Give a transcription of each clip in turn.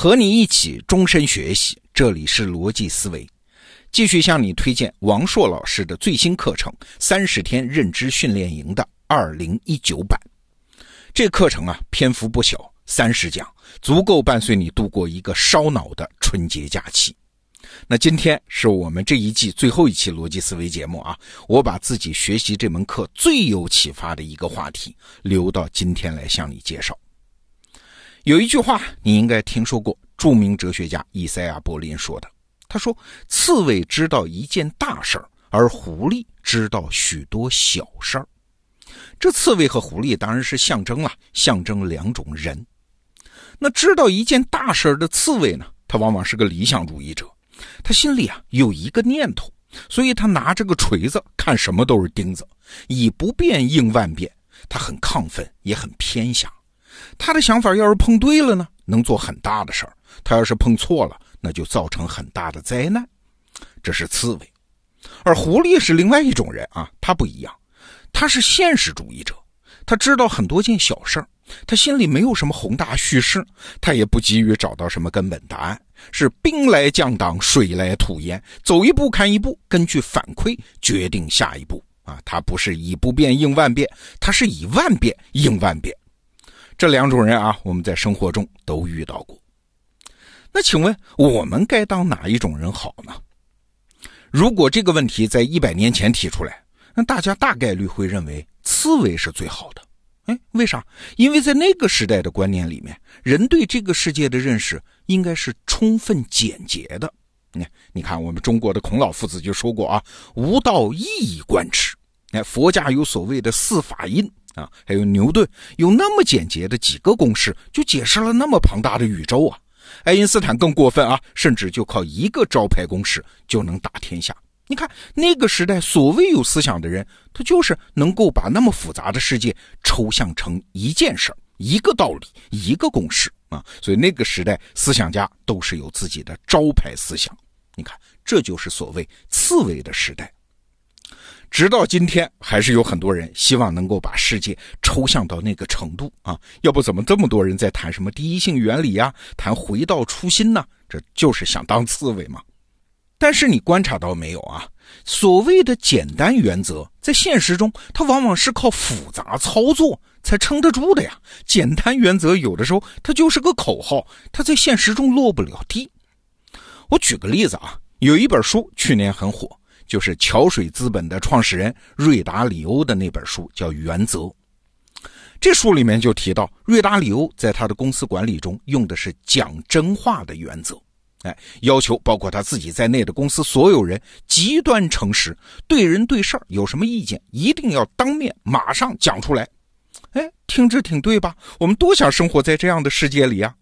和你一起终身学习，这里是逻辑思维，继续向你推荐王硕老师的最新课程《三十天认知训练营》的二零一九版。这课程啊，篇幅不小，三十讲，足够伴随你度过一个烧脑的春节假期。那今天是我们这一季最后一期逻辑思维节目啊，我把自己学习这门课最有启发的一个话题留到今天来向你介绍。有一句话你应该听说过，著名哲学家伊赛亚·柏林说的。他说：“刺猬知道一件大事儿，而狐狸知道许多小事儿。”这刺猬和狐狸当然是象征了，象征两种人。那知道一件大事儿的刺猬呢，他往往是个理想主义者，他心里啊有一个念头，所以他拿着个锤子看什么都是钉子，以不变应万变。他很亢奋，也很偏狭。他的想法要是碰对了呢，能做很大的事儿；他要是碰错了，那就造成很大的灾难。这是刺猬，而狐狸是另外一种人啊，他不一样，他是现实主义者。他知道很多件小事儿，他心里没有什么宏大叙事，他也不急于找到什么根本答案，是兵来将挡，水来土掩，走一步看一步，根据反馈决定下一步啊。他不是以不变应万变，他是以万变应万变。这两种人啊，我们在生活中都遇到过。那请问我们该当哪一种人好呢？如果这个问题在一百年前提出来，那大家大概率会认为刺猬是最好的。哎，为啥？因为在那个时代的观念里面，人对这个世界的认识应该是充分简洁的。你看，你看，我们中国的孔老夫子就说过啊：“无道一以贯之。”哎，佛家有所谓的四法印。啊，还有牛顿有那么简洁的几个公式，就解释了那么庞大的宇宙啊！爱因斯坦更过分啊，甚至就靠一个招牌公式就能打天下。你看那个时代，所谓有思想的人，他就是能够把那么复杂的世界抽象成一件事、一个道理、一个公式啊！所以那个时代思想家都是有自己的招牌思想。你看，这就是所谓刺猬的时代。直到今天，还是有很多人希望能够把世界抽象到那个程度啊！要不怎么这么多人在谈什么第一性原理呀，谈回到初心呢？这就是想当刺猬嘛。但是你观察到没有啊？所谓的简单原则，在现实中，它往往是靠复杂操作才撑得住的呀。简单原则有的时候它就是个口号，它在现实中落不了地。我举个例子啊，有一本书去年很火。就是桥水资本的创始人瑞达里欧的那本书叫《原则》，这书里面就提到，瑞达里欧在他的公司管理中用的是讲真话的原则，哎，要求包括他自己在内的公司所有人极端诚实，对人对事儿有什么意见一定要当面马上讲出来。哎，听着挺对吧？我们多想生活在这样的世界里啊！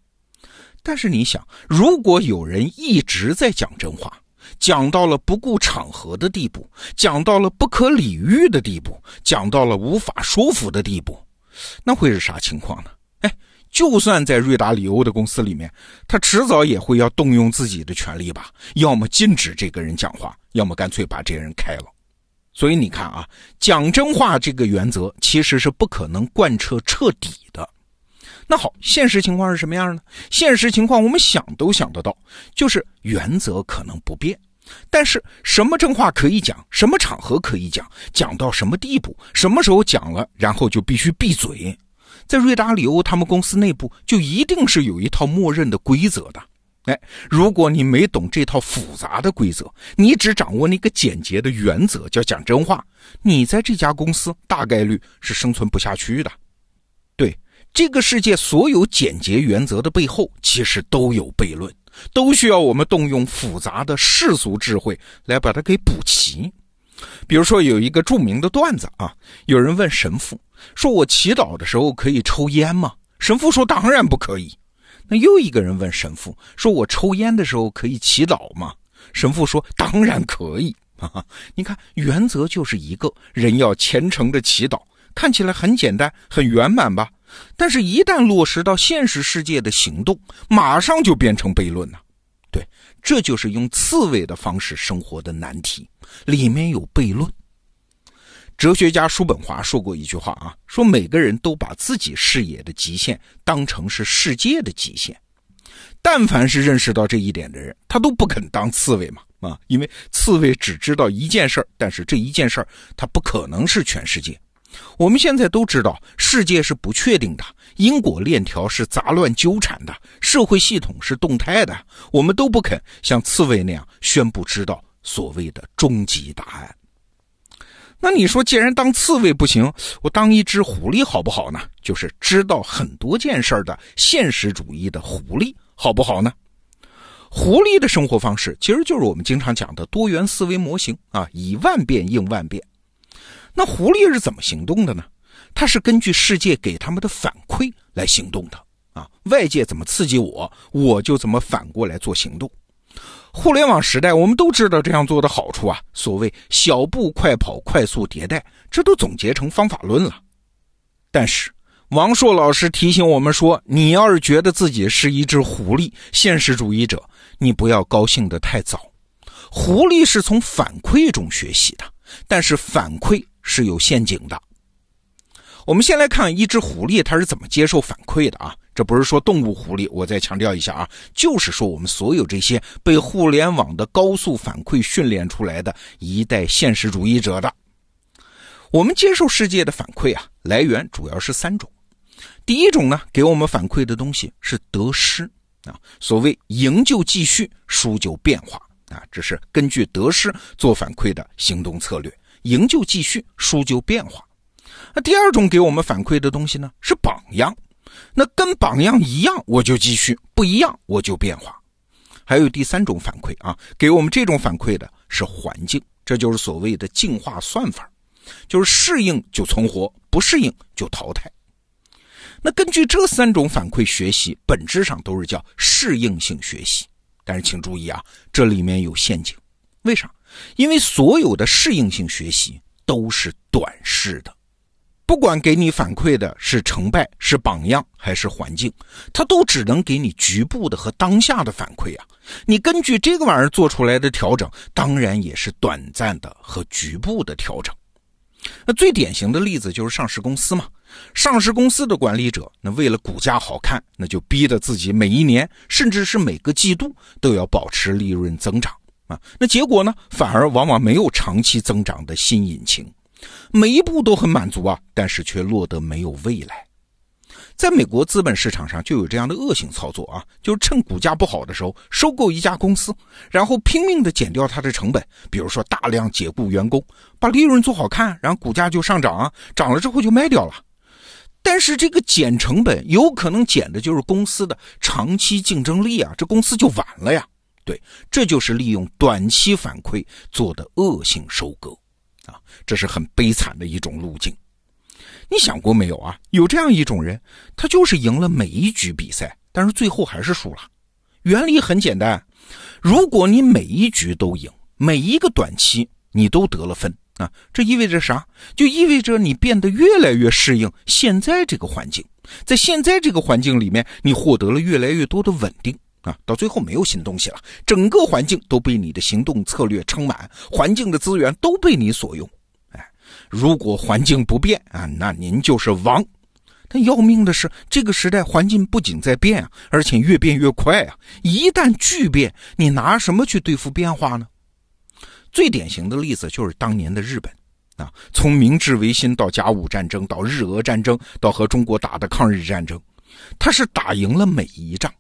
但是你想，如果有人一直在讲真话，讲到了不顾场合的地步，讲到了不可理喻的地步，讲到了无法说服的地步，那会是啥情况呢？哎，就算在瑞达里欧的公司里面，他迟早也会要动用自己的权利吧，要么禁止这个人讲话，要么干脆把这人开了。所以你看啊，讲真话这个原则其实是不可能贯彻彻底的。那好，现实情况是什么样呢？现实情况我们想都想得到，就是原则可能不变，但是什么真话可以讲，什么场合可以讲，讲到什么地步，什么时候讲了，然后就必须闭嘴。在瑞达里欧他们公司内部就一定是有一套默认的规则的。哎，如果你没懂这套复杂的规则，你只掌握那个简洁的原则，叫讲真话，你在这家公司大概率是生存不下去的。对。这个世界所有简洁原则的背后，其实都有悖论，都需要我们动用复杂的世俗智慧来把它给补齐。比如说，有一个著名的段子啊，有人问神父说：“我祈祷的时候可以抽烟吗？”神父说：“当然不可以。”那又一个人问神父说：“我抽烟的时候可以祈祷吗？”神父说：“当然可以。”啊，你看，原则就是一个人要虔诚的祈祷，看起来很简单，很圆满吧？但是，一旦落实到现实世界的行动，马上就变成悖论了。对，这就是用刺猬的方式生活的难题，里面有悖论。哲学家叔本华说过一句话啊，说每个人都把自己视野的极限当成是世界的极限。但凡是认识到这一点的人，他都不肯当刺猬嘛啊，因为刺猬只知道一件事儿，但是这一件事儿它不可能是全世界。我们现在都知道，世界是不确定的，因果链条是杂乱纠缠的，社会系统是动态的，我们都不肯像刺猬那样宣布知道所谓的终极答案。那你说，既然当刺猬不行，我当一只狐狸好不好呢？就是知道很多件事的现实主义的狐狸好不好呢？狐狸的生活方式其实就是我们经常讲的多元思维模型啊，以万变应万变。那狐狸是怎么行动的呢？它是根据世界给他们的反馈来行动的啊，外界怎么刺激我，我就怎么反过来做行动。互联网时代，我们都知道这样做的好处啊。所谓小步快跑、快速迭代，这都总结成方法论了。但是王硕老师提醒我们说，你要是觉得自己是一只狐狸、现实主义者，你不要高兴得太早。狐狸是从反馈中学习的，但是反馈是有陷阱的。我们先来看一只狐狸，它是怎么接受反馈的啊？这不是说动物狐狸，我再强调一下啊，就是说我们所有这些被互联网的高速反馈训练出来的一代现实主义者的。我们接受世界的反馈啊，来源主要是三种。第一种呢，给我们反馈的东西是得失啊，所谓赢就继续，输就变化啊，这是根据得失做反馈的行动策略，赢就继续，输就变化。那第二种给我们反馈的东西呢，是榜样。那跟榜样一样，我就继续；不一样，我就变化。还有第三种反馈啊，给我们这种反馈的是环境，这就是所谓的进化算法，就是适应就存活，不适应就淘汰。那根据这三种反馈学习，本质上都是叫适应性学习。但是请注意啊，这里面有陷阱。为啥？因为所有的适应性学习都是短视的。不管给你反馈的是成败、是榜样还是环境，它都只能给你局部的和当下的反馈啊。你根据这个玩意儿做出来的调整，当然也是短暂的和局部的调整。那最典型的例子就是上市公司嘛。上市公司的管理者，那为了股价好看，那就逼得自己每一年，甚至是每个季度都要保持利润增长啊。那结果呢，反而往往没有长期增长的新引擎。每一步都很满足啊，但是却落得没有未来。在美国资本市场上就有这样的恶性操作啊，就是趁股价不好的时候收购一家公司，然后拼命的减掉它的成本，比如说大量解雇员工，把利润做好看，然后股价就上涨啊，涨了之后就卖掉了。但是这个减成本有可能减的就是公司的长期竞争力啊，这公司就完了呀。对，这就是利用短期反馈做的恶性收割。啊，这是很悲惨的一种路径。你想过没有啊？有这样一种人，他就是赢了每一局比赛，但是最后还是输了。原理很简单，如果你每一局都赢，每一个短期你都得了分啊，这意味着啥？就意味着你变得越来越适应现在这个环境，在现在这个环境里面，你获得了越来越多的稳定。啊，到最后没有新东西了，整个环境都被你的行动策略撑满，环境的资源都被你所用。哎，如果环境不变啊，那您就是王。但要命的是，这个时代环境不仅在变啊，而且越变越快啊！一旦巨变，你拿什么去对付变化呢？最典型的例子就是当年的日本啊，从明治维新到甲午战争，到日俄战争，到和中国打的抗日战争，他是打赢了每一仗。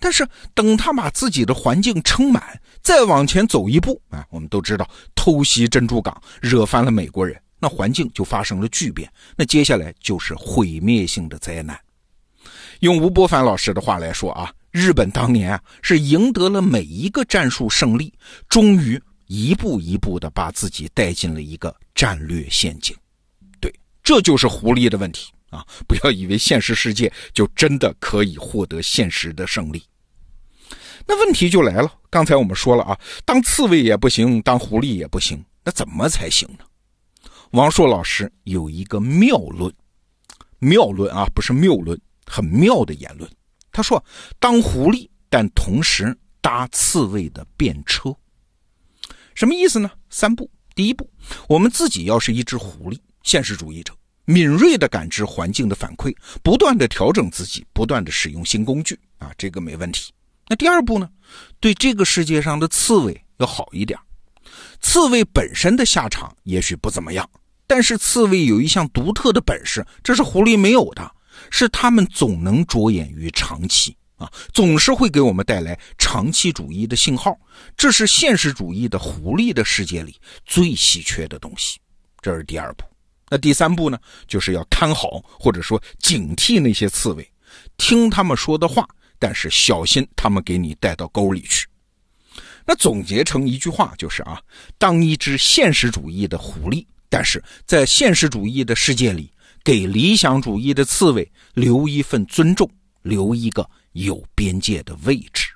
但是等他把自己的环境撑满，再往前走一步啊，我们都知道偷袭珍珠港，惹翻了美国人，那环境就发生了巨变，那接下来就是毁灭性的灾难。用吴伯凡老师的话来说啊，日本当年啊是赢得了每一个战术胜利，终于一步一步的把自己带进了一个战略陷阱。对，这就是狐狸的问题。啊！不要以为现实世界就真的可以获得现实的胜利。那问题就来了，刚才我们说了啊，当刺猬也不行，当狐狸也不行，那怎么才行呢？王硕老师有一个妙论，妙论啊，不是谬论，很妙的言论。他说，当狐狸，但同时搭刺猬的便车，什么意思呢？三步，第一步，我们自己要是一只狐狸，现实主义者。敏锐地感知环境的反馈，不断地调整自己，不断地使用新工具啊，这个没问题。那第二步呢？对这个世界上的刺猬要好一点。刺猬本身的下场也许不怎么样，但是刺猬有一项独特的本事，这是狐狸没有的，是它们总能着眼于长期啊，总是会给我们带来长期主义的信号。这是现实主义的狐狸的世界里最稀缺的东西。这是第二步。那第三步呢？就是要看好或者说警惕那些刺猬，听他们说的话，但是小心他们给你带到沟里去。那总结成一句话就是啊，当一只现实主义的狐狸，但是在现实主义的世界里，给理想主义的刺猬留一份尊重，留一个有边界的位置。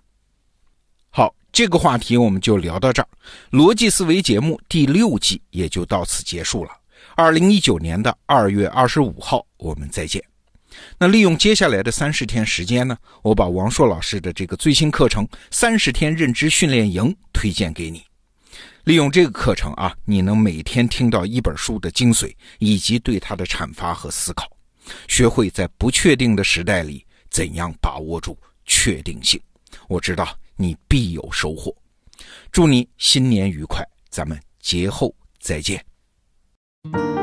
好，这个话题我们就聊到这儿，逻辑思维节目第六季也就到此结束了。二零一九年的二月二十五号，我们再见。那利用接下来的三十天时间呢，我把王硕老师的这个最新课程《三十天认知训练营》推荐给你。利用这个课程啊，你能每天听到一本书的精髓，以及对它的阐发和思考，学会在不确定的时代里怎样把握住确定性。我知道你必有收获。祝你新年愉快，咱们节后再见。thank you